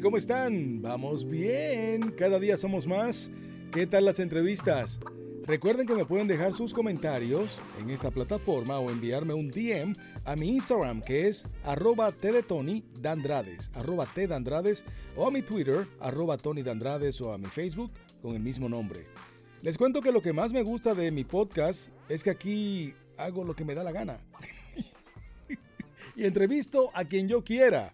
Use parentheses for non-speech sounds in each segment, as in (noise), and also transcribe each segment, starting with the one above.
¿cómo están? Vamos bien. Cada día somos más. ¿Qué tal las entrevistas? Recuerden que me pueden dejar sus comentarios en esta plataforma o enviarme un DM a mi Instagram que es arroba arroba tdandrades o a mi Twitter arroba tonydandrades o a mi Facebook con el mismo nombre. Les cuento que lo que más me gusta de mi podcast es que aquí hago lo que me da la gana. (laughs) y entrevisto a quien yo quiera.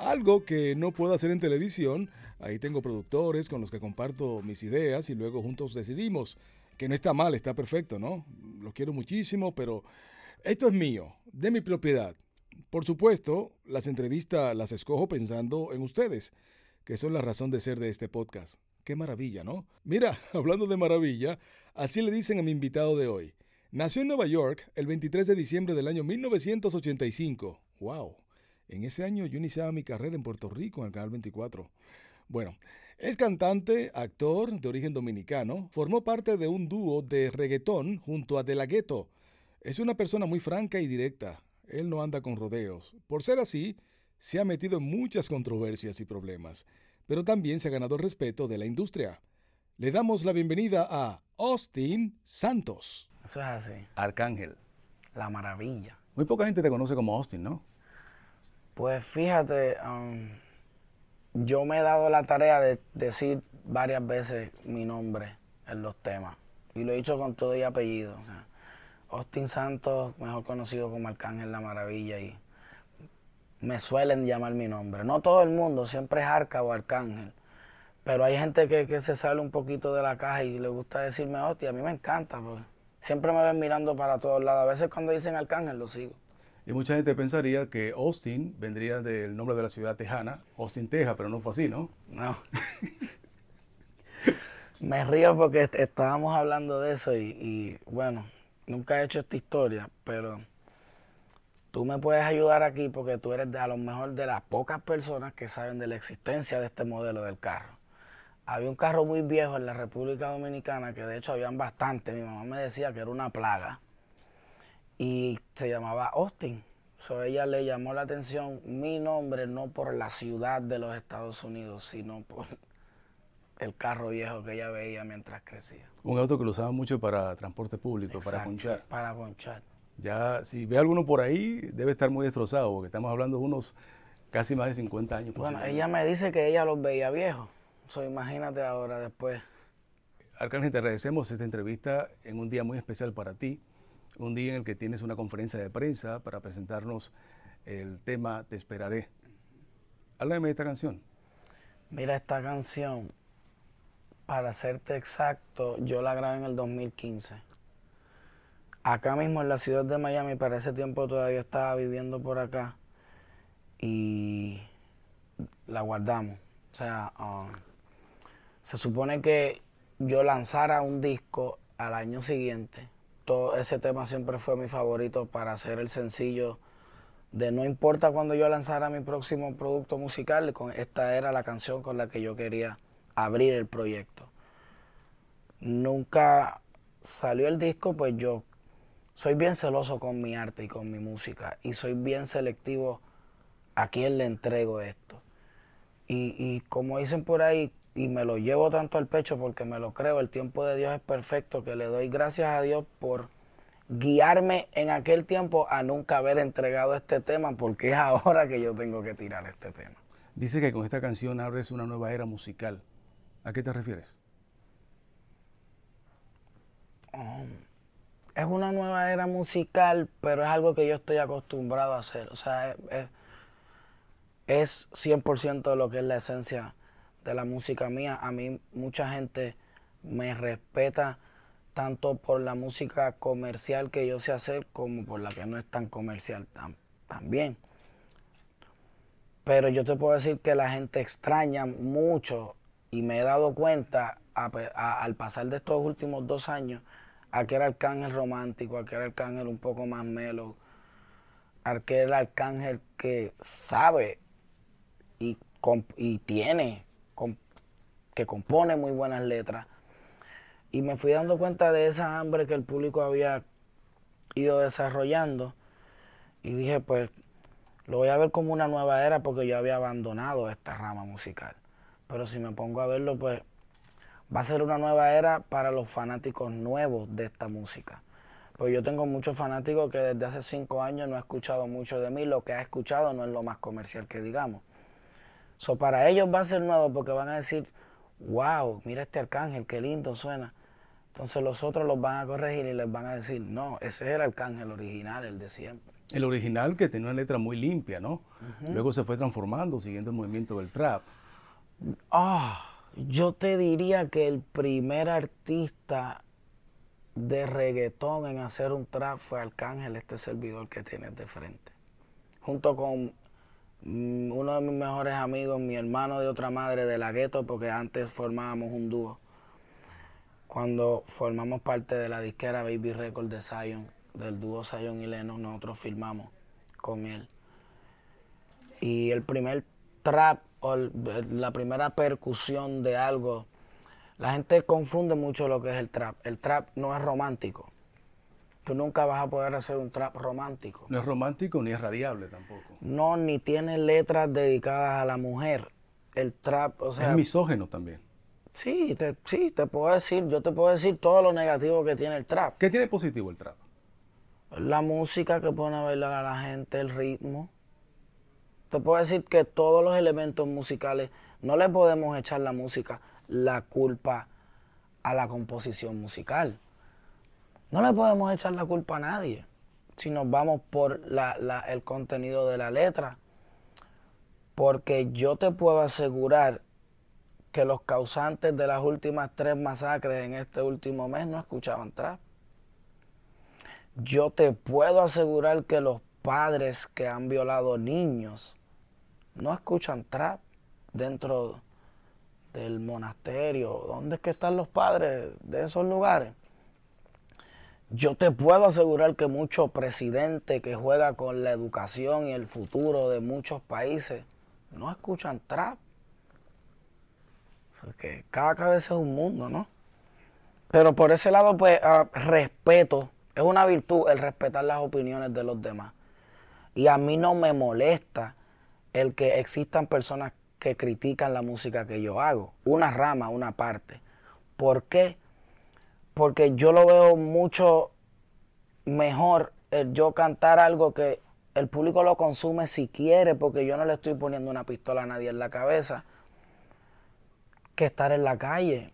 Algo que no puedo hacer en televisión. Ahí tengo productores con los que comparto mis ideas y luego juntos decidimos. Que no está mal, está perfecto, ¿no? Lo quiero muchísimo, pero esto es mío, de mi propiedad. Por supuesto, las entrevistas las escojo pensando en ustedes, que son la razón de ser de este podcast. Qué maravilla, ¿no? Mira, (laughs) hablando de maravilla, así le dicen a mi invitado de hoy. Nació en Nueva York el 23 de diciembre del año 1985. ¡Wow! En ese año yo iniciaba mi carrera en Puerto Rico en el Canal 24. Bueno, es cantante, actor de origen dominicano, formó parte de un dúo de reggaetón junto a De La Ghetto. Es una persona muy franca y directa. Él no anda con rodeos. Por ser así, se ha metido en muchas controversias y problemas, pero también se ha ganado el respeto de la industria. Le damos la bienvenida a Austin Santos. Eso es así. Arcángel. La maravilla. Muy poca gente te conoce como Austin, ¿no? Pues fíjate, um, yo me he dado la tarea de decir varias veces mi nombre en los temas. Y lo he dicho con todo y apellido. O sea, Austin Santos, mejor conocido como Arcángel La Maravilla. Y me suelen llamar mi nombre. No todo el mundo, siempre es Arca o Arcángel. Pero hay gente que, se sale un poquito de la caja y le gusta decirme Austin. A mí me encanta. Porque Siempre me ven mirando para todos lados. A veces cuando dicen Arcángel lo sigo. Y mucha gente pensaría que Austin vendría del nombre de la ciudad tejana, Austin, Texas, pero no fue así, ¿no? No. (laughs) me río porque estábamos hablando de eso y, bueno, nunca he hecho esta historia, pero tú me puedes ayudar aquí porque tú eres de, a lo mejor de las pocas personas que saben de la existencia de este modelo del carro había un carro muy viejo en la República Dominicana, que de hecho habían bastante. Mi mamá me decía que era una plaga. Y se llamaba Austin. So, ella le llamó la atención mi nombre, no por la ciudad de los Estados Unidos, sino por (laughs) el carro viejo que ella veía mientras crecía. Un auto que lo usaba mucho para transporte público, para ponchar. Para ponchar. Ya, si ve alguno por ahí, debe estar muy destrozado, porque estamos hablando de unos casi más de 50 años. Bueno, ella me dice que ella los veía viejos imagínate ahora después. Arcángel, te agradecemos esta entrevista en un día muy especial para ti, un día en el que tienes una conferencia de prensa para presentarnos el tema Te esperaré. Háblame de esta canción. Mira, esta canción, para serte exacto, yo la grabé en el 2015. Acá mismo en la ciudad de Miami, para ese tiempo todavía estaba viviendo por acá y la guardamos. O sea, um, se supone que yo lanzara un disco al año siguiente. Ese tema siempre fue mi favorito para hacer el sencillo de no importa cuando yo lanzara mi próximo producto musical, con esta era la canción con la que yo quería abrir el proyecto. Nunca salió el disco, pues yo soy bien celoso con mi arte y con mi música y soy bien selectivo a quién le entrego esto. Y, y como dicen por ahí, y me lo llevo tanto al pecho porque me lo creo, el tiempo de Dios es perfecto, que le doy gracias a Dios por guiarme en aquel tiempo a nunca haber entregado este tema, porque es ahora que yo tengo que tirar este tema. Dice que con esta canción abres una nueva era musical. ¿A qué te refieres? Um, es una nueva era musical, pero es algo que yo estoy acostumbrado a hacer. O sea, es, es 100% lo que es la esencia de la música mía. A mí mucha gente me respeta tanto por la música comercial que yo sé hacer como por la que no es tan comercial también. Pero yo te puedo decir que la gente extraña mucho y me he dado cuenta al pasar de estos últimos dos años a que era arcángel romántico, a que era arcángel un poco más mellow, a que era el arcángel que sabe y, y tiene que compone muy buenas letras. Y me fui dando cuenta de esa hambre que el público había ido desarrollando. Y dije, pues, lo voy a ver como una nueva era porque yo había abandonado esta rama musical. Pero si me pongo a verlo, pues va a ser una nueva era para los fanáticos nuevos de esta música. Pues yo tengo muchos fanáticos que desde hace cinco años no ha escuchado mucho de mí, lo que ha escuchado no es lo más comercial que digamos. So, para ellos va a ser nuevo porque van a decir, wow, mira este arcángel, qué lindo suena. Entonces los otros los van a corregir y les van a decir, no, ese era el arcángel original, el de siempre. El original que tenía una letra muy limpia, ¿no? Luego se fue transformando siguiendo el movimiento del trap. Ah, yo te diría que el primer artista de reggaetón en hacer un trap fue Arcángel, este servidor que tienes de frente. Junto con uno de mis mejores amigos, mi hermano de otra madre de la gueto, porque antes formábamos un dúo. Cuando formamos parte de la disquera Baby Record de Zion, del dúo Zion y Leno, nosotros filmamos con él. Y el primer trap o la primera percusión de algo, la gente confunde mucho lo que es el trap. El trap no es romántico. Tú nunca vas a poder hacer un trap romántico. No es romántico ni es radiable tampoco. No, ni tiene letras dedicadas a la mujer. El trap, o sea... Es misógeno también. Sí, te, sí, te puedo decir, yo te puedo decir todo lo negativo que tiene el trap. ¿Qué tiene positivo el trap? La música que pone a bailar a la gente, el ritmo. Te puedo decir que todos los elementos musicales, no le podemos echar la música la culpa a la composición musical. No le podemos echar la culpa a nadie si nos vamos por el contenido de la letra. Porque yo te puedo asegurar que los causantes de las últimas tres masacres en este último mes no escuchaban trap. Yo te puedo asegurar que los padres que han violado niños no escuchan trap dentro del monasterio. ¿Dónde es que están los padres de esos lugares? Yo te puedo asegurar que muchos presidentes que juegan con la educación y el futuro de muchos países no escuchan trap que cada cabeza es un mundo, ¿no? Pero por ese lado, pues, ah, respeto. Es una virtud el respetar las opiniones de los demás. Y a mí no me molesta el que existan personas que critican la música que yo hago. Una rama, una parte. ¿Por qué? Porque yo lo veo mucho mejor el yo cantar algo que el público lo consume si quiere, porque yo no le estoy poniendo una pistola a nadie en la cabeza que estar en la calle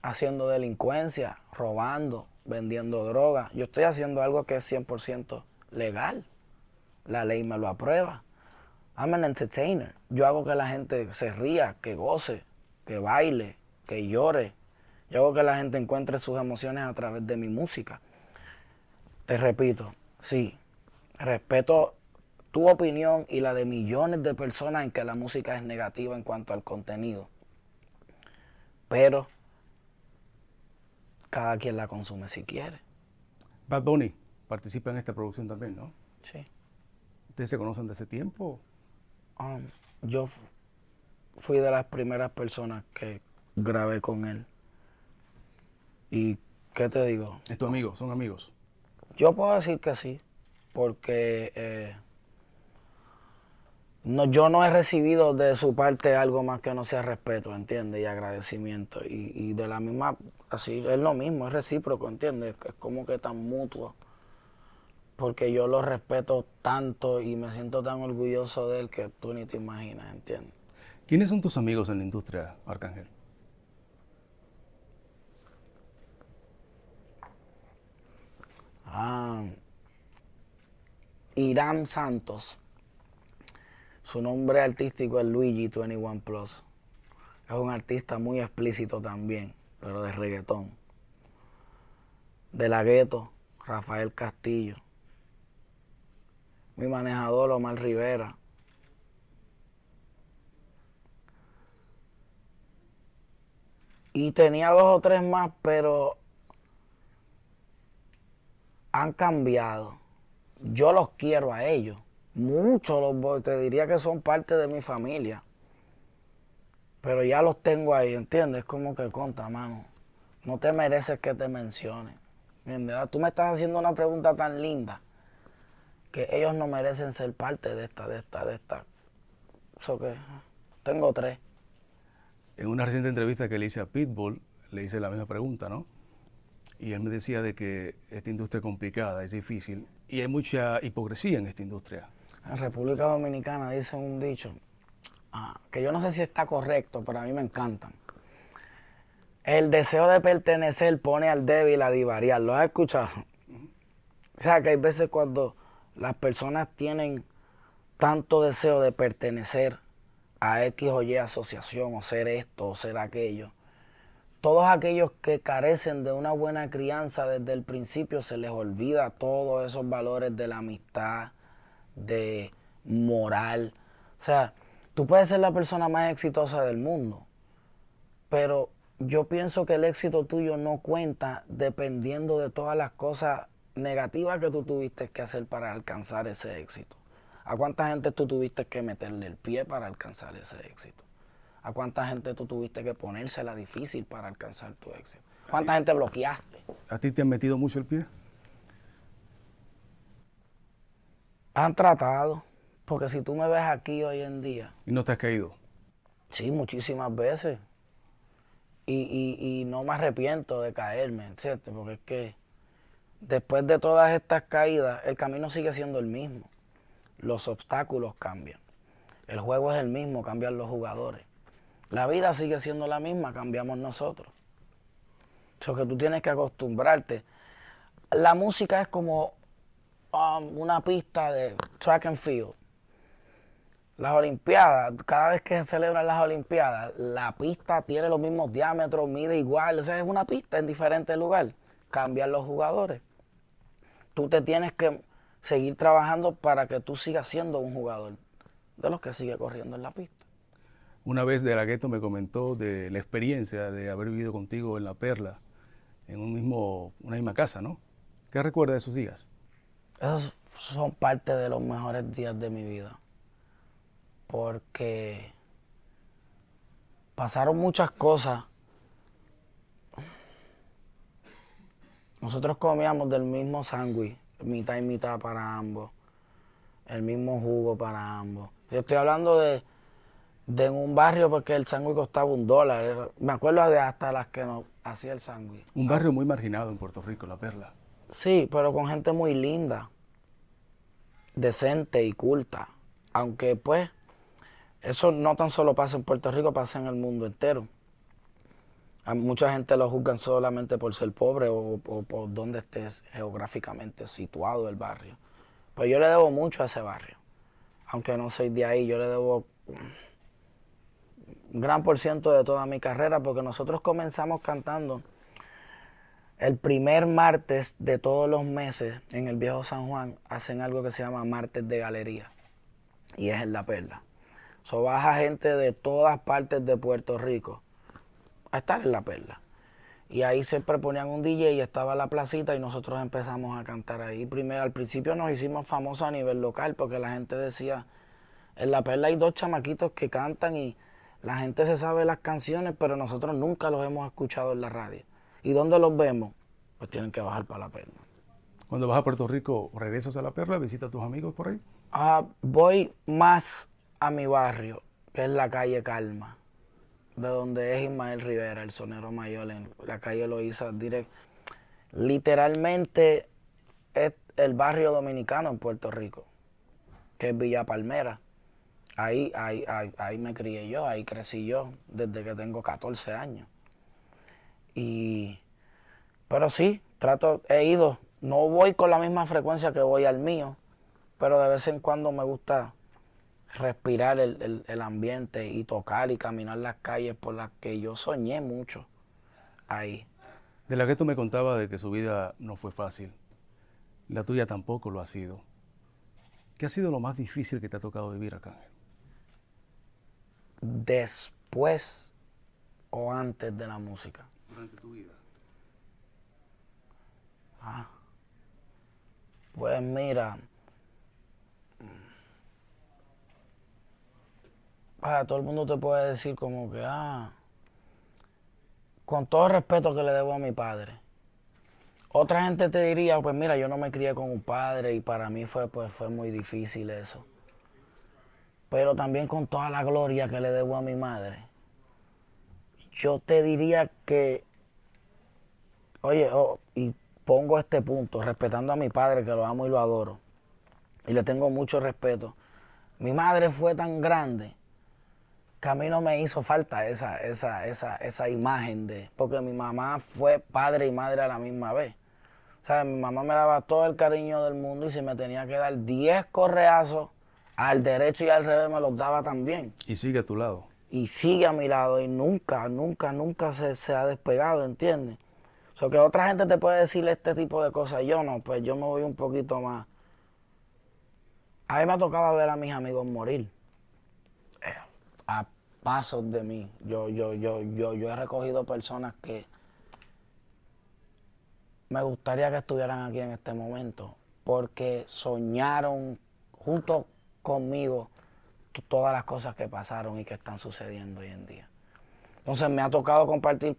haciendo delincuencia, robando, vendiendo droga. Yo estoy haciendo algo que es 100% legal. La ley me lo aprueba. I'm an entertainer. Yo hago que la gente se ría, que goce, que baile, que llore. Yo hago que la gente encuentre sus emociones a través de mi música. Te repito, sí, respeto tu opinión y la de millones de personas en que la música es negativa en cuanto al contenido. Pero cada quien la consume si quiere. Bad Bunny participa en esta producción también, ¿no? Sí. ¿Ustedes se conocen de ese tiempo? Um, yo fui de las primeras personas que grabé con él. ¿Y qué te digo? ¿Es tu amigo? ¿Son amigos? Yo puedo decir que sí, porque eh, no, yo no he recibido de su parte algo más que no sea respeto, ¿entiendes? Y agradecimiento. Y, de la misma, así es lo mismo, es recíproco, ¿entiendes? Es como que tan mutuo. Porque yo lo respeto tanto y me siento tan orgulloso de él que tú ni te imaginas, ¿entiendes? ¿Quiénes son tus amigos en la industria, Arcángel? Ah, Irán Santos. Su nombre artístico es Luigi 21 Plus. Es un artista muy explícito también, pero de reggaetón. De la gueto, Rafael Castillo. Mi manejador, Omar Rivera. Y tenía dos o tres más, pero han cambiado. Yo los quiero a ellos Muchos los te diría que son parte de mi familia. Pero ya los tengo ahí, ¿entiendes? Como que contra, mano. No te mereces que te mencione. ¿Entiendes? Tú me estás haciendo una pregunta tan linda que ellos no merecen ser parte de esta, de esta, de esta. Eso que tengo tres. En una reciente entrevista que le hice a Pitbull, le hice la misma pregunta, ¿no? Y él me decía de que esta industria es complicada, es difícil y hay mucha hipocresía en esta industria. En República Dominicana dicen un dicho, ah, que yo no sé si está correcto, pero a mí me encantan. El deseo de pertenecer pone al débil a divariar. ¿Lo has escuchado? O sea, que hay veces cuando las personas tienen tanto deseo de pertenecer a X o Y asociación, o ser esto, o ser aquello, todos aquellos que carecen de una buena crianza desde el principio se les olvida todos esos valores de la amistad, de moral. O sea, tú puedes ser la persona más exitosa del mundo, pero yo pienso que el éxito tuyo no cuenta dependiendo de todas las cosas negativas que tú tuviste que hacer para alcanzar ese éxito. ¿A cuánta gente tú tuviste que meterle el pie para alcanzar ese éxito? ¿A cuánta gente tú tuviste que ponérsela difícil para alcanzar tu éxito? ¿Cuánta gente bloqueaste? ¿A ti te han metido mucho el pie? Han tratado, porque si tú me ves aquí hoy en día... ¿Y no te has caído? Sí, muchísimas veces. Y, y no me arrepiento de caerme, ¿cierto? Porque es que después de todas estas caídas, el camino sigue siendo el mismo. Los obstáculos cambian. El juego es el mismo, cambian los jugadores. La vida sigue siendo la misma, cambiamos nosotros. Eso que tú tienes que acostumbrarte. La música es como um, una pista de track and field. Las Olimpiadas, cada vez que se celebran las Olimpiadas, la pista tiene los mismos diámetros, mide igual, o sea, es una pista en diferente lugar. Cambian los jugadores tú te tienes que seguir trabajando para que tú sigas siendo un jugador de los que sigue corriendo en la pista. Una vez de la me comentó de la experiencia de haber vivido contigo en La Perla, en un mismo, una misma casa, ¿no? ¿Qué recuerda de esos días? Esos son parte de los mejores días de mi vida, porque pasaron muchas cosas Nosotros comíamos del mismo sándwich, mitad y mitad para ambos, el mismo jugo para ambos. Yo estoy hablando de, de un barrio porque el sándwich costaba un dólar. Me acuerdo de hasta las que nos hacía el sándwich. Un barrio muy marginado en Puerto Rico, La Perla. Sí, pero con gente muy linda, decente y culta. Aunque pues eso no tan solo pasa en Puerto Rico, pasa en el mundo entero mucha gente lo juzgan solamente por ser pobre o, por donde estés geográficamente situado el barrio. Pero yo le debo mucho a ese barrio. Aunque no soy de ahí, yo le debo gran por ciento de toda mi carrera porque nosotros comenzamos cantando el primer martes de todos los meses en el viejo San Juan hacen algo que se llama martes de galería y es en La Perla. So baja gente de todas partes de Puerto Rico a estar en la perla. Y ahí se ponían un DJ y estaba la placita y nosotros empezamos a cantar ahí. Primero, al principio nos hicimos famosos a nivel local porque la gente decía, en la perla hay dos chamaquitos que cantan y la gente se sabe las canciones, pero nosotros nunca los hemos escuchado en la radio. ¿Y dónde los vemos? Pues tienen que bajar para la perla. Cuando vas a Puerto Rico, ¿regresas a la perla? ¿Visitas a tus amigos por ahí? Ah, voy más a mi barrio, que es la calle Calma de donde es Ismael Rivera, el sonero mayor, en la calle Loíza, direct. Literalmente es el barrio dominicano en Puerto Rico, que es Villa Palmera. Ahí, ahí, ahí, me crié yo, ahí crecí yo desde que tengo 14 años. Y, pero sí, trato, he ido, no voy con la misma frecuencia que voy al mío, pero de vez en cuando me gusta respirar el, ambiente y tocar y caminar las calles por las que yo soñé mucho ahí. De la que tú me contabas de que su vida no fue fácil, la tuya tampoco lo ha sido. ¿Qué ha sido lo más difícil que te ha tocado vivir acá? Después o antes de la música. Durante tu vida. Ah. Pues mira, todo el mundo te puede decir como que, ah, con todo el respeto que le debo a mi padre, Otra gente te diría, pues mira, yo no me crié con un padre y para mí fue, pues, fue muy difícil eso. Pero también con toda la gloria que le debo a mi madre, yo te diría que, oye, oh, y pongo este punto, respetando a mi padre, que lo amo y lo adoro, y le tengo mucho respeto. Mi madre fue tan grande que a mí no me hizo falta esa, esa, esa, esa imagen de, porque mi mamá fue padre y madre a la misma vez. O sea, mi mamá me daba todo el cariño del mundo y si me tenía que dar 10 correazos al derecho y al revés me los daba también. Y sigue a tu lado. Y sigue a mi lado y nunca, nunca, nunca se, se ha despegado, ¿entiendes? O sea, que otra gente te puede decir este tipo de cosas. Yo no, pues yo me voy un poquito más. A mí me ha tocado ver a mis amigos morir. Eh, a pasos de mí. Yo, yo, yo, yo, yo he recogido personas que me gustaría que estuvieran aquí en este momento. Porque soñaron junto conmigo todas las cosas que pasaron y que están sucediendo hoy en día. Entonces me ha tocado compartir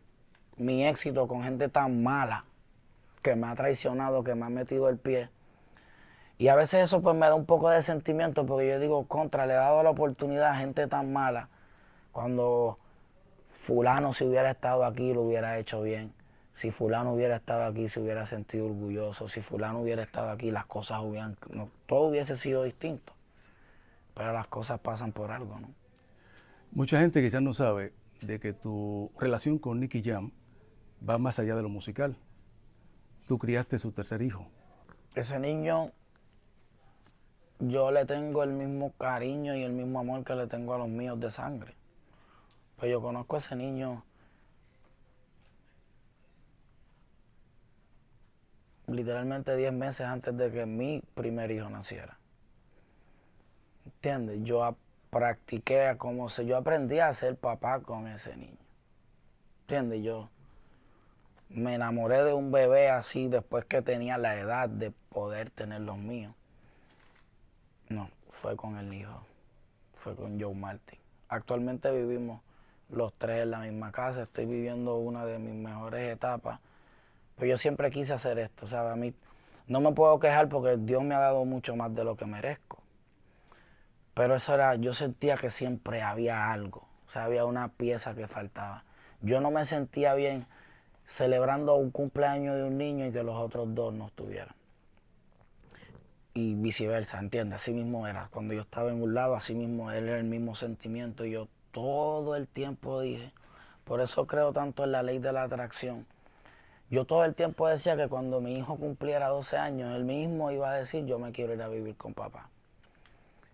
mi éxito con gente tan mala que me ha traicionado, que me ha metido el pie. Y a veces eso pues me da un poco de sentimiento porque yo digo, contra, le he dado la oportunidad a gente tan mala cuando fulano si hubiera estado aquí lo hubiera hecho bien. Si fulano hubiera estado aquí se hubiera sentido orgulloso. Si fulano hubiera estado aquí las cosas hubieran, todo hubiese sido distinto. Pero las cosas pasan por algo, ¿no? Mucha gente quizás no sabe de que tu relación con Nicky Jam va más allá de lo musical. Tú criaste su tercer hijo. Ese niño, yo le tengo el mismo cariño y el mismo amor que le tengo a los míos de sangre. Pues yo conozco a ese niño literalmente 10 meses antes de que mi primer hijo naciera. ¿Entiendes? Yo practiqué como se yo aprendí a ser papá con ese niño. ¿Entiendes? Yo me enamoré de un bebé así después que tenía la edad de poder tener los míos. No, fue con el hijo, fue con Joe Martin. Actualmente vivimos los tres en la misma casa, estoy viviendo una de mis mejores etapas. Pero yo siempre quise hacer esto, ¿sabes? A mí no me puedo quejar porque Dios me ha dado mucho más de lo que merezco. Pero eso era, yo sentía que siempre había algo, o sea, había una pieza que faltaba. Yo no me sentía bien celebrando un cumpleaños de un niño y que los otros dos no estuvieran. Y viceversa, ¿entiendes? Así mismo era. Cuando yo estaba en un lado, así mismo él era el mismo sentimiento. Y yo todo el tiempo dije, por eso creo tanto en la ley de la atracción. Yo todo el tiempo decía que cuando mi hijo cumpliera 12 años, él mismo iba a decir, yo me quiero ir a vivir con papá.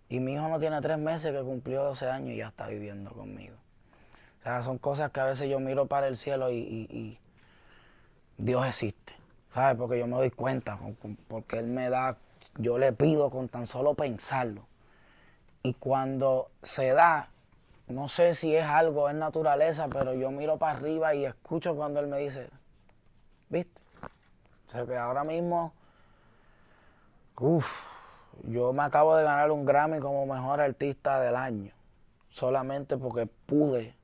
Y mi hijo no tiene tres meses que cumplió 12 años y ya está viviendo conmigo. O sea, son cosas que a veces yo miro para el cielo y, Dios existe. ¿Sabes? Porque yo me doy cuenta, porque Él me da, yo le pido con tan solo pensarlo. Y cuando se da, no sé si es algo, es naturaleza, pero yo miro para arriba y escucho cuando Él me dice, ¿viste? O sea que ahora mismo, uff, yo me acabo de ganar un Grammy como mejor artista del año, solamente porque pude.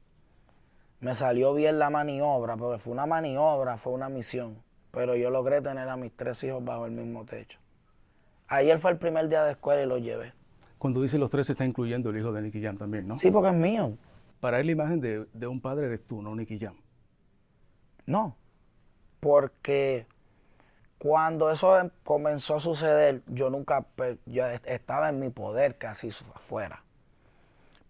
Me salió bien la maniobra, porque fue una maniobra, fue una misión, pero yo logré tener a mis tres hijos bajo el mismo techo. Ayer fue el primer día de escuela y lo llevé. Cuando dice los tres se está incluyendo el hijo de Nicky Jam también, ¿no? Sí, porque es mío. Para él la imagen de, de un padre eres tú, no Nicky Jam. No, porque cuando eso comenzó a suceder, yo nunca, yo estaba en mi poder casi afuera.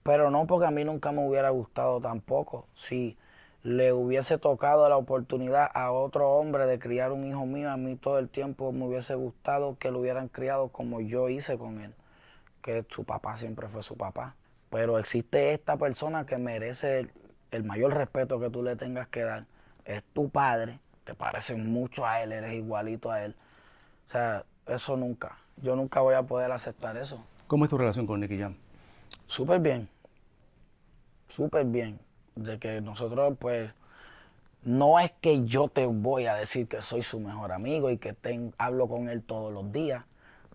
Pero no porque a mí nunca me hubiera gustado tampoco. Si le hubiese tocado la oportunidad a otro hombre de criar un hijo mío, a mí todo el tiempo me hubiese gustado que lo hubieran criado como yo hice con él, que su papá siempre fue su papá. Pero existe esta persona que merece el, el mayor respeto que tú le tengas que dar. Es tu padre te pareces mucho a él, eres igualito a él. O sea, eso nunca. Yo nunca voy a poder aceptar eso. ¿Cómo es tu relación con Nicky Jam? Súper bien. Súper bien. De que nosotros, pues, no es que yo te voy a decir que soy su mejor amigo y que hablo con él todos los días,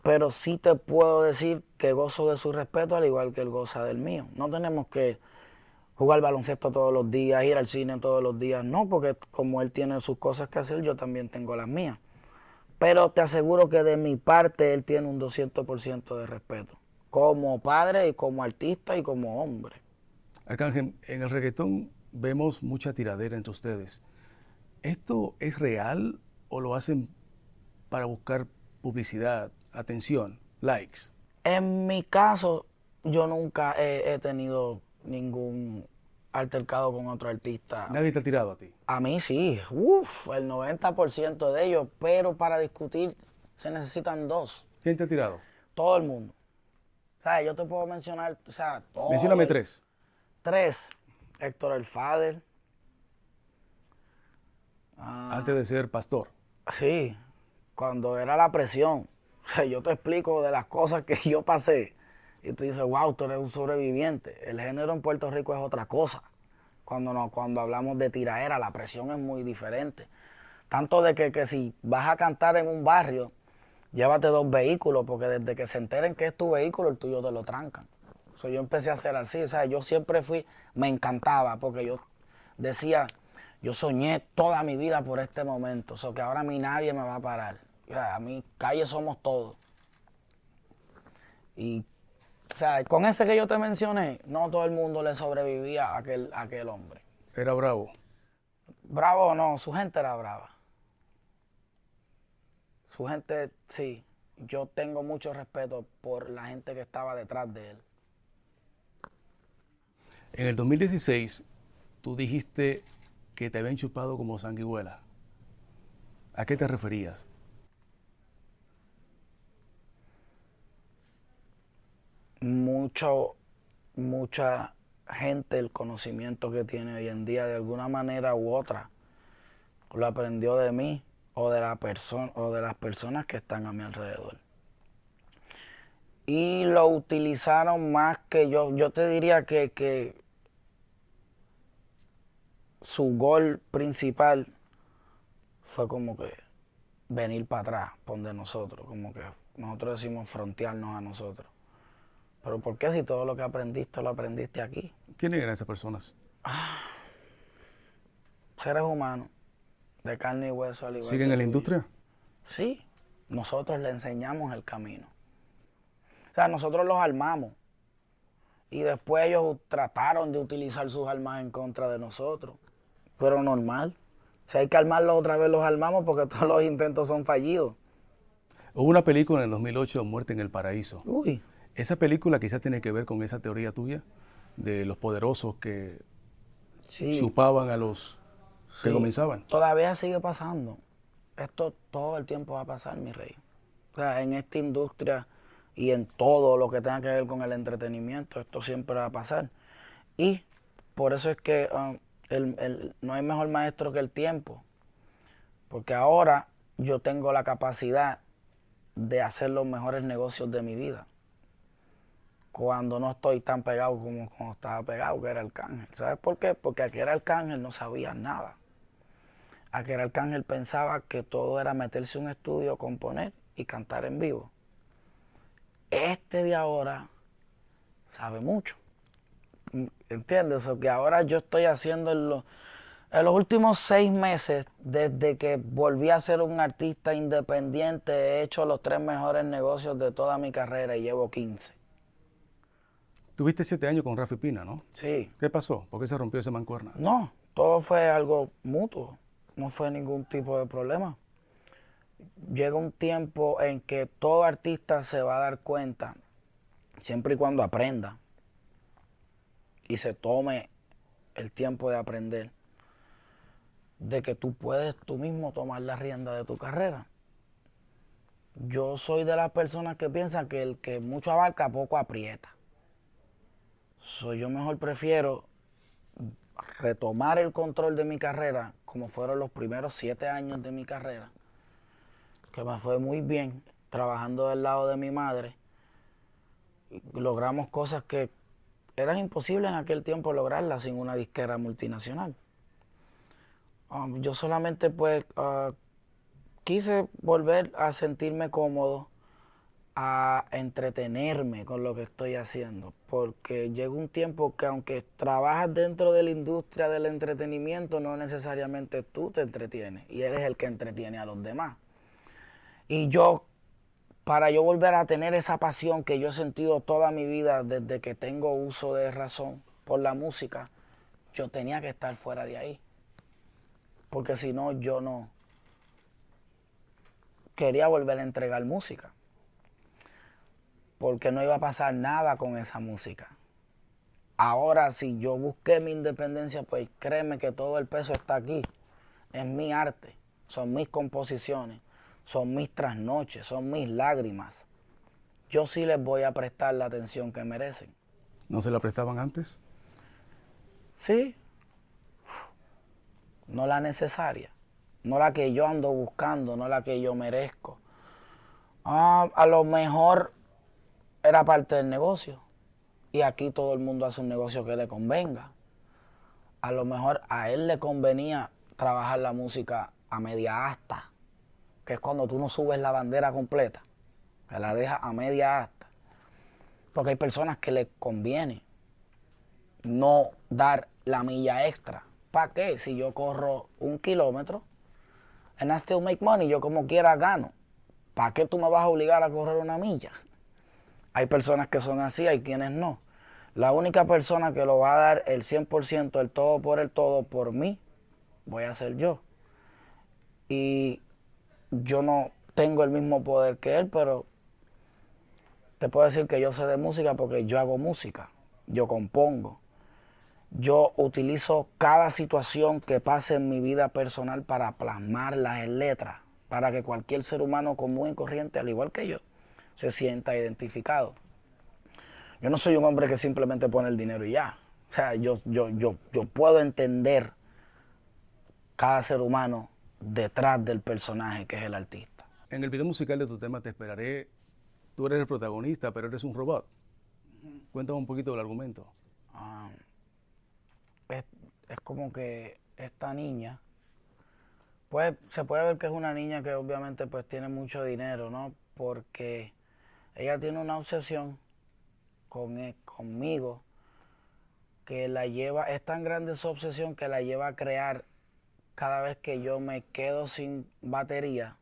pero sí te puedo decir que gozo de su respeto al igual que él goza del mío. No tenemos que jugar baloncesto todos los días, ir al cine todos los días. No, porque como él tiene sus cosas que hacer, yo también tengo las mías. Pero te aseguro que de mi parte él tiene un 200% de respeto, como padre y como artista y como hombre. Arcángel, en el reggaetón vemos mucha tiradera entre ustedes. ¿Esto es real o lo hacen para buscar publicidad, atención, likes? En mi caso, yo nunca he, tenido ningún altercado con otro artista. ¿Nadie te ha tirado a ti? A mí sí, uff, el 90% de ellos, pero para discutir se necesitan dos. ¿Quién te ha tirado? Todo el mundo. O sea, yo te puedo mencionar, o sea, todo. Mencióname tres. Tres. Héctor El Fader. Ah. Antes de ser pastor. Sí, cuando era la presión. O sea, yo te explico de las cosas que yo pasé. Y tú dices, wow, tú eres un sobreviviente. El género en Puerto Rico es otra cosa. Cuando, no, cuando hablamos de tiraera, la presión es muy diferente. Tanto de que, que si vas a cantar en un barrio, llévate dos vehículos, porque desde que se enteren que es tu vehículo, el tuyo te lo trancan yo empecé a hacer así, o sea, yo siempre fui, me encantaba, porque yo decía, yo soñé toda mi vida por este momento, o sea, que ahora a mí nadie me va a parar. a mí, calle somos todos. Y, o sea, con ese que yo te mencioné, no todo el mundo le sobrevivía a aquel, a aquel hombre. ¿Era bravo? Bravo o no, su gente era brava. Su gente, sí. Yo tengo mucho respeto por la gente que estaba detrás de él. En el 2016, tú dijiste que te habían chupado como sanguijuela. ¿A qué te referías? Mucho, mucha gente, el conocimiento que tiene hoy en día, de alguna manera u otra, lo aprendió de mí o de, la persona, o de las personas que están a mi alrededor. Y lo utilizaron más que yo. Yo te diría que, que su gol principal fue como que venir para atrás, por de nosotros, como que nosotros decimos frontearnos a nosotros. Pero ¿por qué si todo lo que aprendiste lo aprendiste aquí? ¿Quiénes eran esas personas? seres humanos, de carne y hueso. Al ¿Siguen en la industria? Sí, nosotros le enseñamos el camino. O sea, nosotros los armamos. Y después ellos trataron de utilizar sus armas en contra de nosotros pero normal. Si hay que armarlo otra vez, los armamos porque (laughs) todos los intentos son fallidos. Hubo una película en el 2008, Muerte en el Paraíso. Uy. Esa película quizás tiene que ver con esa teoría tuya de los poderosos que chupaban a los que comenzaban. Todavía sigue pasando. Esto todo el tiempo va a pasar, mi rey. O sea, en esta industria y en todo lo que tenga que ver con el entretenimiento, esto siempre va a pasar. Y por eso es que um, no hay mejor maestro que el tiempo. Porque ahora yo tengo la capacidad de hacer los mejores negocios de mi vida. Cuando no estoy tan pegado como cuando estaba pegado, que era Arcángel. ¿Sabes por qué? Porque aquel Arcángel no sabía nada. Aquel Arcángel pensaba que todo era meterse en un estudio, componer y cantar en vivo. Este de ahora sabe mucho. ¿Entiendes? O que ahora yo estoy haciendo en los, en los últimos seis meses, desde que volví a ser un artista independiente, he hecho los tres mejores negocios de toda mi carrera y llevo 15. Tuviste siete años con Rafi Pina, ¿no? Sí. ¿Qué pasó? ¿Por qué se rompió ese mancuerna? No, todo fue algo mutuo. No fue ningún tipo de problema. Llega un tiempo en que todo artista se va a dar cuenta, siempre y cuando aprenda, y se tome el tiempo de aprender de que tú puedes tú mismo tomar la rienda de tu carrera. Yo soy de las personas que piensan que el que mucho abarca poco aprieta. So, yo mejor prefiero retomar el control de mi carrera como fueron los primeros siete años de mi carrera, que me fue muy bien trabajando del lado de mi madre. Logramos cosas que era imposible en aquel tiempo lograrla sin una disquera multinacional. Um, yo solamente pues uh, quise volver a sentirme cómodo, a entretenerme con lo que estoy haciendo, porque llega un tiempo que aunque trabajas dentro de la industria del entretenimiento, no necesariamente tú te entretienes y eres el que entretiene a los demás. Y yo, para yo volver a tener esa pasión que yo he sentido toda mi vida desde que tengo uso de razón por la música, yo tenía que estar fuera de ahí. Porque si no, yo no quería volver a entregar música. Porque no iba a pasar nada con esa música. Ahora, si yo busqué mi independencia, pues créeme que todo el peso está aquí. Es mi arte, son mis composiciones, son mis trasnoches, son mis lágrimas. Yo sí les voy a prestar la atención que merecen. ¿No se la prestaban antes? Sí. No la necesaria. No la que yo ando buscando, no la que yo merezco. Ah, a lo mejor era parte del negocio. Y aquí todo el mundo hace un negocio que le convenga. A lo mejor a él le convenía trabajar la música a media asta, que es cuando tú no subes la bandera completa, que la dejas a media asta. Porque hay personas que le conviene no dar la milla extra. ¿Para qué? Si yo corro un kilómetro, and I still make money, yo como quiera gano. ¿Para qué tú me vas a obligar a correr una milla? Hay personas que son así, hay quienes no. La única persona que lo va a dar el 100%, el todo por el todo, por mí, voy a ser yo. Y yo no tengo el mismo poder que él, pero te puedo decir que yo sé de música porque yo hago música, yo compongo. Yo utilizo cada situación que pase en mi vida personal para plasmarla en letras, para que cualquier ser humano común y corriente, al igual que yo, se sienta identificado. Yo no soy un hombre que simplemente pone el dinero y ya. O sea, yo, yo, yo, yo puedo entender cada ser humano detrás del personaje que es el artista. En el video musical de tu tema Te Esperaré, tú eres el protagonista, pero eres un robot. Cuéntame un poquito del argumento. Ah, es, es, como que esta niña, pues se puede ver que es una niña que obviamente pues tiene mucho dinero, ¿no? Porque ella tiene una obsesión con, e, conmigo que la lleva, es tan grande su obsesión que la lleva a crear cada vez que yo me quedo sin batería,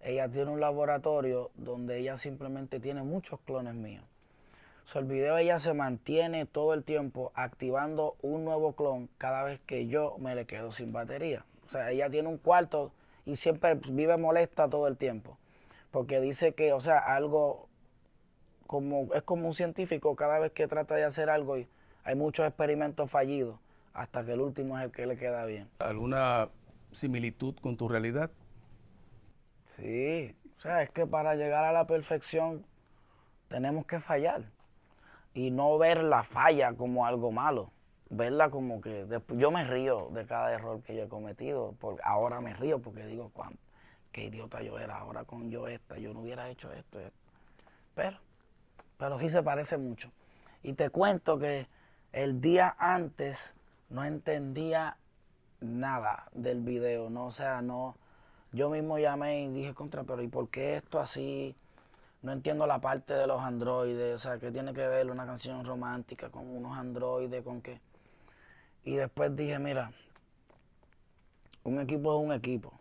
ella tiene un laboratorio donde ella simplemente tiene muchos clones míos. So, el video ella se mantiene todo el tiempo activando un nuevo clon cada vez que yo me le quedo sin batería. O sea, ella tiene un cuarto y siempre vive molesta todo el tiempo. Porque dice que, o sea, algo como es como un científico cada vez que trata de hacer algo y hay muchos experimentos fallidos hasta que el último es el que le queda bien. ¿Alguna similitud con tu realidad? Sí, o sea, es que para llegar a la perfección tenemos que fallar y no ver la falla como algo malo, verla como que yo me río de cada error que yo he cometido, porque ahora me río porque digo, ¿cuánto? qué idiota yo era, ahora con yo esta, yo no hubiera hecho esto, esto. Pero, pero sí se parece mucho. Y te cuento que el día antes no entendía nada del video, ¿no? O sea, no, yo mismo llamé y dije, contra, pero ¿y por qué esto así? No entiendo la parte de los androides, o sea, ¿qué tiene que ver una canción romántica con unos androides, con qué? Y después dije, mira, un equipo es un equipo,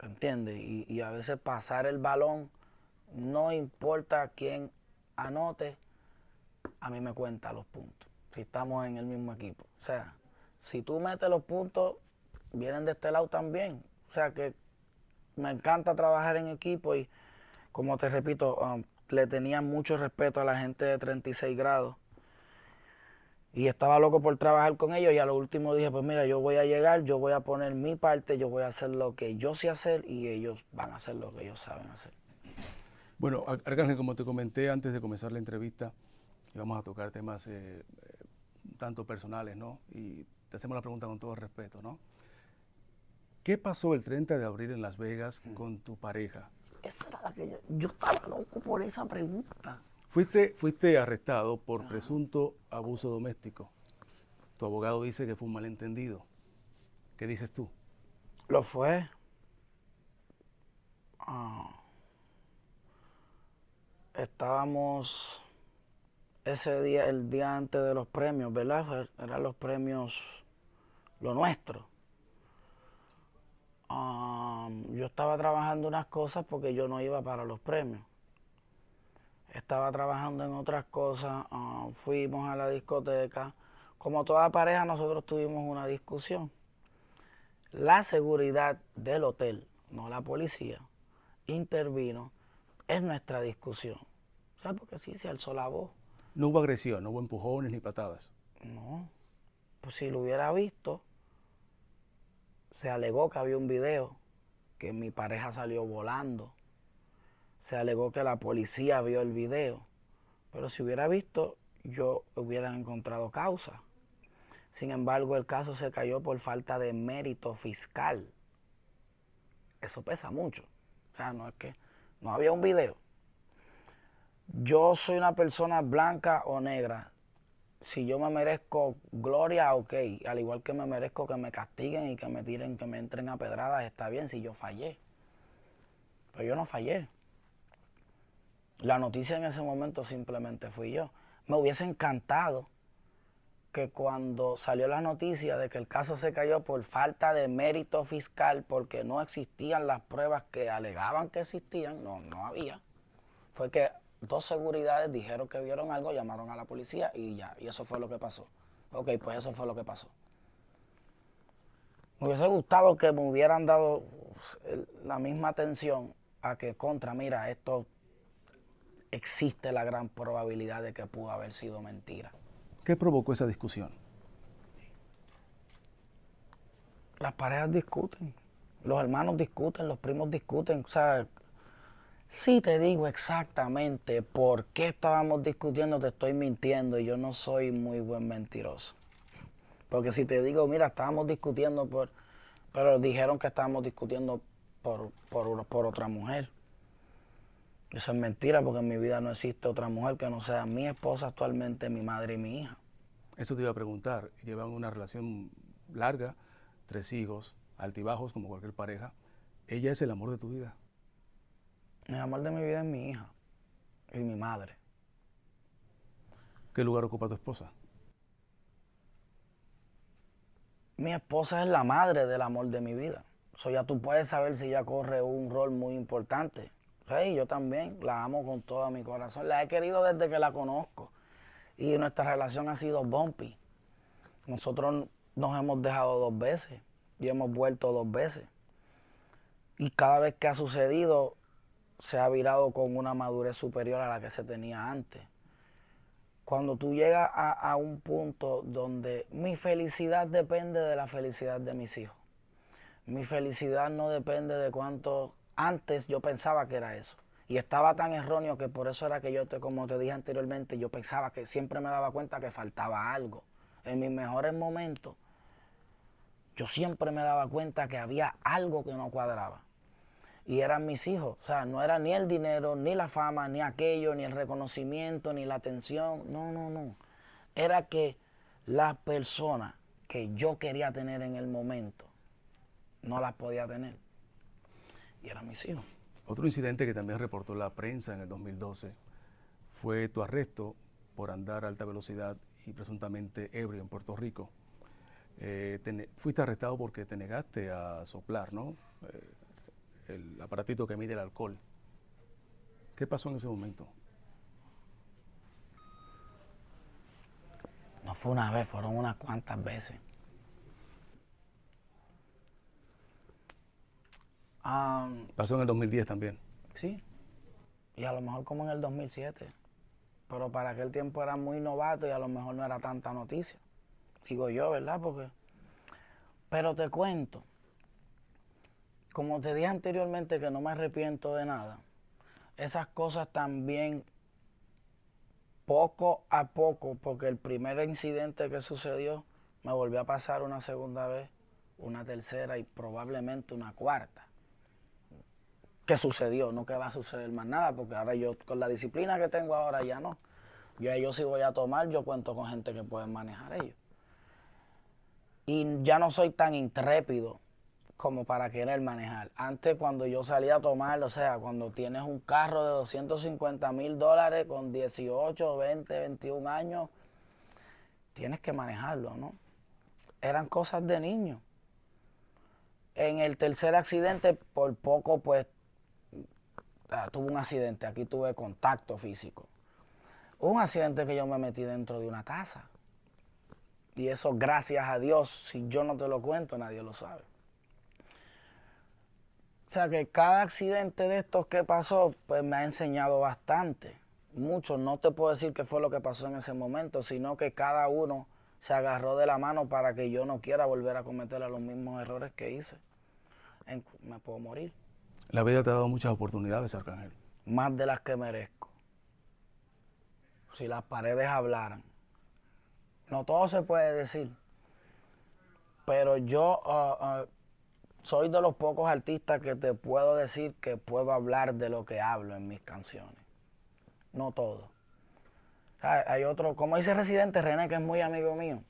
¿entiendes? Y, y a veces pasar el balón, no importa quién anote, a mí me cuenta los puntos si estamos en el mismo equipo. O sea, si tú metes los puntos, vienen de este lado también. O sea que me encanta trabajar en equipo y como te repito, um, le tenía mucho respeto a la gente de 36 grados. Y estaba loco por trabajar con ellos y a lo último dije, pues mira, yo voy a llegar, yo voy a poner mi parte, yo voy a hacer lo que yo sé hacer y ellos van a hacer lo que ellos saben hacer. Bueno, Arcángel, como te comenté antes de comenzar la entrevista, íbamos a tocar temas eh, tanto personales, ¿no? Y te hacemos la pregunta con todo respeto, ¿no? ¿Qué pasó el 30 de abril en Las Vegas con tu pareja? Esa era la que yo, yo estaba loco por esa pregunta. Fuiste, fuiste arrestado por presunto abuso doméstico. Tu abogado dice que fue un malentendido. ¿Qué dices tú? Lo fue. Ah. Estábamos ese día, el día antes de los premios, ¿verdad? Eran los premios, lo nuestro. Um, yo estaba trabajando unas cosas porque yo no iba para los premios. Estaba trabajando en otras cosas, uh, fuimos a la discoteca. Como toda pareja, nosotros tuvimos una discusión. La seguridad del hotel, no la policía, intervino en nuestra discusión. ¿Sabes? Porque sí se alzó la voz. No hubo agresión, no hubo empujones ni patadas. No. Pues si lo hubiera visto, se alegó que había un video, que mi pareja salió volando. Se alegó que la policía vio el video. Pero si hubiera visto, yo hubiera encontrado causa. Sin embargo, el caso se cayó por falta de mérito fiscal. Eso pesa mucho. O sea, no es que no había un video. Yo soy una persona blanca o negra si yo me merezco gloria, ok. Al igual que me merezco que me castiguen y que me tiren, que me entren a pedradas, está bien si yo fallé. Pero yo no fallé. La noticia en ese momento simplemente fui yo. Me hubiese encantado que cuando salió la noticia de que el caso se cayó por falta de mérito fiscal, porque no existían las pruebas que alegaban que existían, no, no había, fue que dos seguridades dijeron que vieron algo, llamaron a la policía y ya, y eso fue lo que pasó. Ok, pues eso fue lo que pasó. Me hubiese gustado que me hubieran dado la misma atención a que contra, mira, esto existe la gran probabilidad de que pudo haber sido mentira. ¿Qué provocó esa discusión? Las parejas discuten, los hermanos discuten, los primos discuten, o sea, si te digo exactamente por qué estábamos discutiendo, te estoy mintiendo y yo no soy muy buen mentiroso. Porque si te digo, mira, estábamos discutiendo por, pero dijeron que estábamos discutiendo por, por, por otra mujer. Eso es mentira porque en mi vida no existe otra mujer que no sea mi esposa actualmente, mi madre y mi hija. Eso te iba a preguntar. Llevan una relación larga, tres hijos, altibajos como cualquier pareja. ¿Ella es el amor de tu vida? El amor de mi vida es mi hija y mi madre. ¿Qué lugar ocupa tu esposa? Mi esposa es la madre del amor de mi vida. So ya tú puedes saber si ella corre un rol muy importante. Sí, yo también la amo con todo mi corazón. La he querido desde que la conozco. Y nuestra relación ha sido bumpy. Nosotros nos hemos dejado dos veces y hemos vuelto dos veces. Y cada vez que ha sucedido, se ha virado con una madurez superior a la que se tenía antes. Cuando tú llegas a, un punto donde mi felicidad depende de la felicidad de mis hijos. Mi felicidad no depende de cuánto antes yo pensaba que era eso. Y estaba tan erróneo que por eso era que yo, te, como te dije anteriormente, yo pensaba que siempre me daba cuenta que faltaba algo. En mis mejores momentos, yo siempre me daba cuenta que había algo que no cuadraba y eran mis hijos. O sea, no era ni el dinero, ni la fama, ni aquello, ni el reconocimiento, ni la atención. No, no, no. Era que la persona que yo quería tener en el momento no las podía tener. Y eran mis hijos. Otro incidente que también reportó la prensa en el 2012 fue tu arresto por andar a alta velocidad y presuntamente ebrio en Puerto Rico. Eh, fuiste arrestado porque te negaste a soplar, ¿no? Eh, el aparatito que mide el alcohol. ¿Qué pasó en ese momento? No fue una vez, fueron unas cuantas veces. pasó en el 2010 también. Sí. Y a lo mejor como en el 2007. Pero para aquel tiempo era muy novato y a lo mejor no era tanta noticia. Digo yo, ¿verdad? Porque... Pero te cuento como te dije anteriormente que no me arrepiento de nada, esas cosas también poco a poco, porque el primer incidente que sucedió me volvió a pasar una segunda vez, una tercera y probablemente una cuarta. ¿Qué sucedió? No que va a suceder más nada, porque ahora yo, con la disciplina que tengo ahora ya no. Yo, yo si voy a tomar, yo cuento con gente que puede manejar ellos. Y ya no soy tan intrépido como para querer manejar. Antes cuando yo salía a tomar, o sea, cuando tienes un carro de 250 mil dólares con 18, 20, 21 años, tienes que manejarlo, ¿no? Eran cosas de niño. en el tercer accidente, por poco, pues, ah, tuve un accidente. Aquí tuve contacto físico. Un accidente que yo me metí dentro de una casa. Y eso, gracias a Dios, si yo no te lo cuento, nadie lo sabe. O sea que cada accidente de estos que pasó, pues me ha enseñado bastante. Mucho, no te puedo decir qué fue lo que pasó en ese momento, sino que cada uno se agarró de la mano para que yo no quiera volver a cometer los mismos errores que hice. me puedo morir. La vida te ha dado muchas oportunidades, Arcángel. Más de las que merezco. Si las paredes hablaran. No todo se puede decir. Pero yo uh, uh, soy de los pocos artistas que te puedo decir que puedo hablar de lo que hablo en mis canciones. No todo. Hay otro, como dice Residente René, que es muy amigo mío.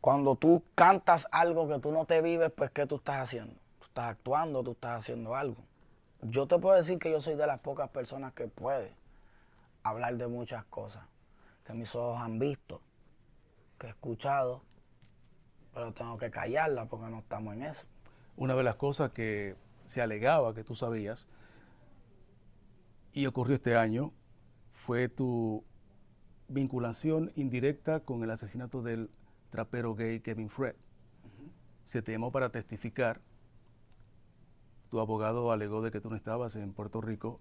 Cuando tú cantas algo que tú no te vives, pues ¿qué tú estás haciendo? Tú estás actuando, tú estás haciendo algo. Yo te puedo decir que yo soy de las pocas personas que puede hablar de muchas cosas que mis ojos han visto, que he escuchado, pero tengo que callarla porque no estamos en eso. Una de las cosas que se alegaba que tú sabías y ocurrió este año fue tu vinculación indirecta con el asesinato del trapero gay Kevin Fred. Se te llamó para testificar. Tu abogado alegó de que tú no estabas en Puerto Rico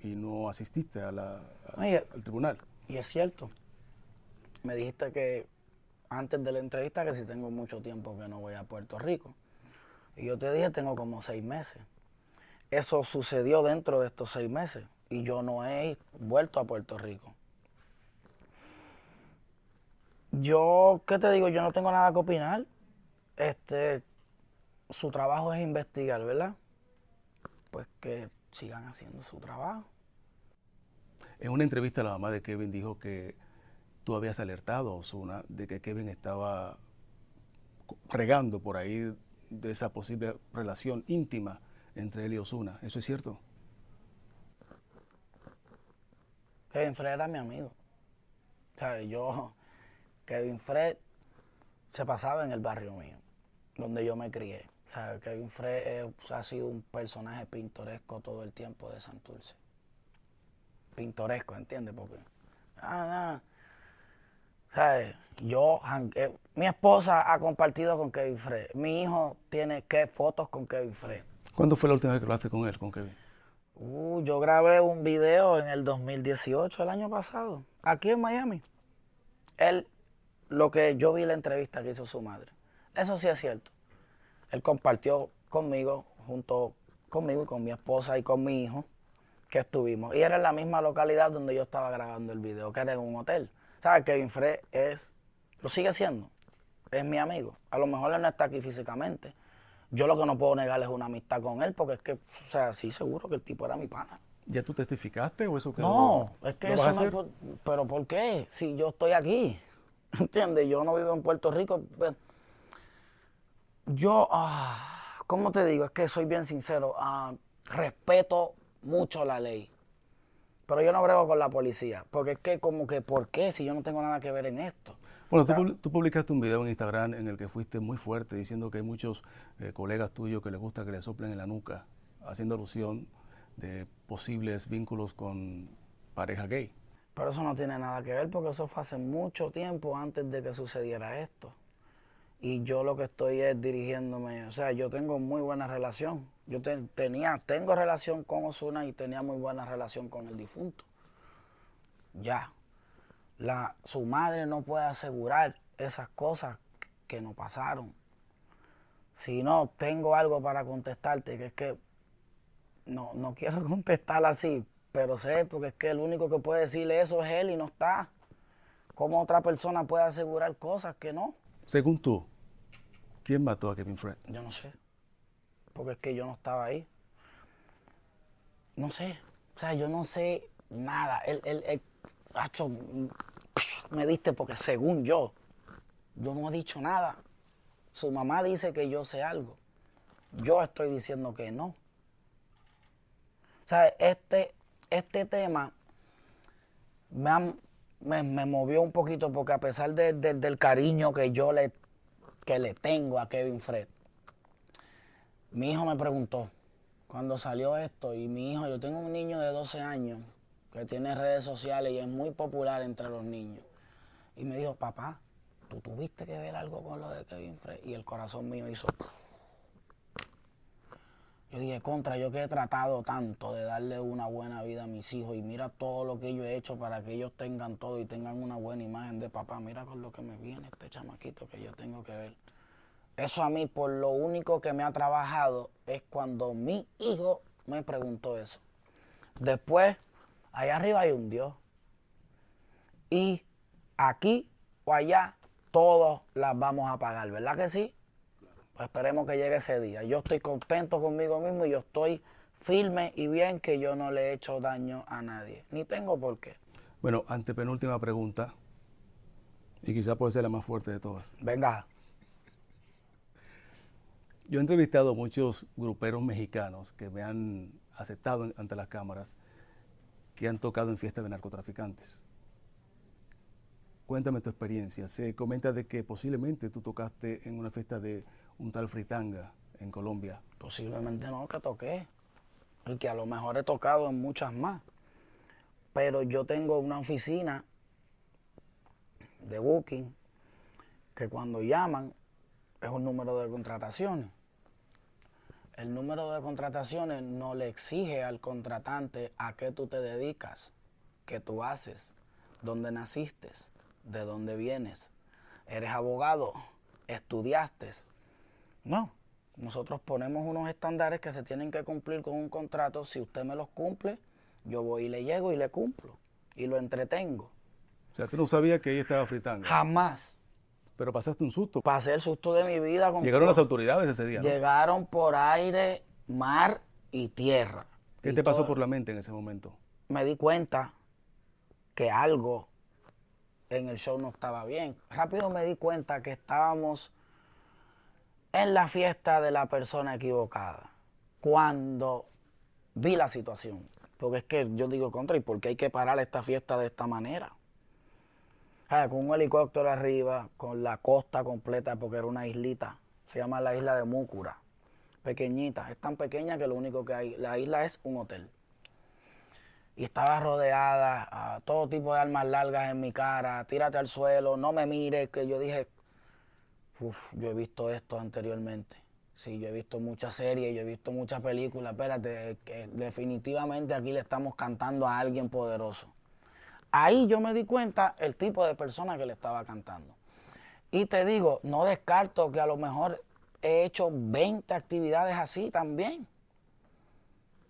y no asististe a la, al tribunal. Y es cierto. Me dijiste que antes de la entrevista que si tengo mucho tiempo que no voy a Puerto Rico. Y yo te dije, tengo como seis meses. Eso sucedió dentro de estos seis meses y yo no he vuelto a Puerto Rico. Yo, ¿qué te digo? Yo no tengo nada que opinar. Este, su trabajo es investigar, ¿verdad? Pues que sigan haciendo su trabajo. En una entrevista la mamá de Kevin dijo que tú habías alertado a Osuna de que Kevin estaba regando por ahí de esa posible relación íntima entre él y Osuna. ¿Eso es cierto? Kevin Fred era mi amigo. O sea, yo, Kevin Fred se pasaba en el barrio mío, donde yo me crié. O sea, Kevin Fred ha sido un personaje pintoresco todo el tiempo de Santurce. Pintoresco, ¿entiendes? Porque, ah, ¿sabes? Yo, eh, mi esposa ha compartido con Kevin Fred. Mi hijo tiene ¿qué? fotos con Kevin Fred. ¿Cuándo fue la última vez que hablaste con él, con Kevin? Uh, yo grabé un video en el 2018, el año pasado, aquí en Miami. Él, lo que yo vi la entrevista que hizo su madre. Eso sí es cierto. Él compartió conmigo, junto conmigo y con mi esposa y con mi hijo, que estuvimos. Y era en la misma localidad donde yo estaba grabando el video, que era en un hotel. ¿Sabes? Kevin Frey es, lo sigue siendo, es mi amigo. A lo mejor él no está aquí físicamente. Yo lo que no puedo negar es una amistad con él, porque es que, o sea, sí, seguro que el tipo era mi pana. ¿Ya tú testificaste o eso quedó? No, es que eso no. Pero ¿por qué? Si yo estoy aquí, (laughs) ¿entiendes? Yo no vivo en Puerto Rico. Pues, yo, ah, ¿cómo te digo? Es que soy bien sincero. Ah, respeto mucho la ley. Pero yo no brego con la policía, porque es que como que, ¿por qué si yo no tengo nada que ver en esto? Bueno, tú, publicaste un video en Instagram en el que fuiste muy fuerte diciendo que hay muchos eh, colegas tuyos que les gusta que le soplen en la nuca, haciendo alusión de posibles vínculos con pareja gay. Pero eso no tiene nada que ver porque eso fue hace mucho tiempo antes de que sucediera esto. Y yo lo que estoy es dirigiéndome, o sea, yo tengo muy buena relación yo tenía, tengo relación con Osuna y tenía muy buena relación con el difunto. Ya. La, su madre no puede asegurar esas cosas que no pasaron. Si no, tengo algo para contestarte, que es que no, no quiero (laughs) contestar así, pero sé, porque es que el único que puede decirle eso es él y no está. ¿Cómo otra persona puede asegurar cosas que no? Según tú, ¿quién mató a Kevin Fred? Yo no sé porque es que yo no estaba ahí. No sé, o sea, yo no sé nada. Él, él, él me diste porque según yo, yo no he dicho nada. Su mamá dice que yo sé algo. Yo estoy diciendo que no. O sea, este, este tema me, me, movió un poquito porque a pesar del cariño que yo le, que le tengo a Kevin Fred, Mi hijo me preguntó, cuando salió esto, y mi hijo, yo tengo un niño de 12 años que tiene redes sociales y es muy popular entre los niños. Y me dijo, papá, ¿tú tuviste que ver algo con lo de Kevin Frey? Y el corazón mío hizo... Yo dije, contra, yo que he tratado tanto de darle una buena vida a mis hijos y mira todo lo que yo he hecho para que ellos tengan todo y tengan una buena imagen de papá. Mira con lo que me viene este chamaquito que yo tengo que ver. Eso a mí, por lo único que me ha trabajado es cuando mi hijo me preguntó eso. Después, allá arriba hay un Dios. Y aquí o allá, todos las vamos a pagar, ¿verdad que sí? Pues esperemos que llegue ese día. Yo estoy contento conmigo mismo y yo estoy firme y bien que yo no le he hecho daño a nadie. Ni tengo por qué. Bueno, antepenúltima pregunta. Y quizá puede ser la más fuerte de todas. Venga. Yo he entrevistado a muchos gruperos mexicanos que me han aceptado ante las cámaras que han tocado en fiestas de narcotraficantes. Cuéntame tu experiencia. Se comenta de que posiblemente tú tocaste en una fiesta de un tal Fritanga en Colombia. Posiblemente no, que toqué. Y que a lo mejor he tocado en muchas más. Pero yo tengo una oficina de booking que cuando llaman es un número de contrataciones. El número de contrataciones no le exige al contratante a qué tú te dedicas, qué tú haces, dónde naciste, de dónde vienes. Eres abogado, estudiaste, no, nosotros ponemos unos estándares que se tienen que cumplir con un contrato. Si usted me los cumple, yo voy y le llego y le cumplo. Y lo entretengo. O sea, tú no sabías que ella estaba fritando. Jamás. Pero pasaste un susto. Pasé el susto de mi vida. Llegaron las autoridades ese día. Llegaron por aire, mar y tierra. ¿Qué te pasó por la mente en ese momento? Me di cuenta que algo en el show no estaba bien. Rápido me di cuenta que estábamos en la fiesta de la persona equivocada. Cuando vi la situación. Porque es que yo digo contra, ¿y por qué hay que parar esta fiesta de esta manera? Con un helicóptero arriba, con la costa completa, porque era una islita. Se llama la isla de Múcura. Pequeñita. Es tan pequeña que lo único que hay. La isla es un hotel. Y estaba rodeada a todo tipo de armas largas en mi cara. Tírate al suelo, no me mires. Que yo dije, Uf, yo he visto esto anteriormente. Sí, yo he visto muchas series, yo he visto muchas películas. Espérate, que definitivamente aquí le estamos cantando a alguien poderoso. Ahí yo me di cuenta el tipo de persona que le estaba cantando. Y te digo, no descarto que a lo mejor he hecho 20 actividades así también.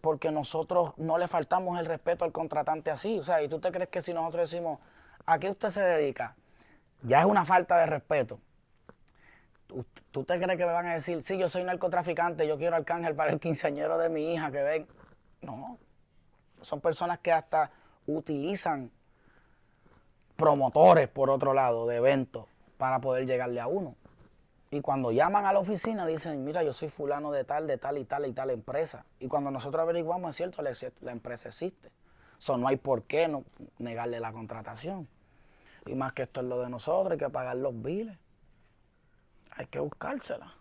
Porque nosotros no le faltamos el respeto al contratante así. O sea, ¿y tú te crees que si nosotros decimos, ¿a qué usted se dedica? Ya es una falta de respeto. ¿Tú te crees que me van a decir, sí, yo soy narcotraficante, yo quiero arcángel para el quinceañero de mi hija que ven? No. Son personas que hasta utilizan promotores, por otro lado, de eventos para poder llegarle a uno. Y cuando llaman a la oficina dicen, mira, yo soy fulano de tal, de tal y tal y tal empresa. Y cuando nosotros averiguamos, es cierto, la, empresa existe. So, no hay por qué no negarle la contratación. Y más que esto es lo de nosotros, hay que pagar los biles hay que buscársela.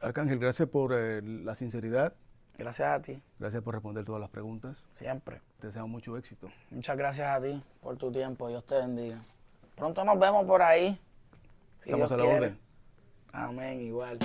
Arcángel, gracias por eh, la sinceridad. Gracias a ti. Gracias por responder todas las preguntas. Siempre. Te deseo mucho éxito. Muchas gracias a ti por tu tiempo. Dios te bendiga. Pronto nos vemos por ahí. Estamos a la orden. Amén, igual.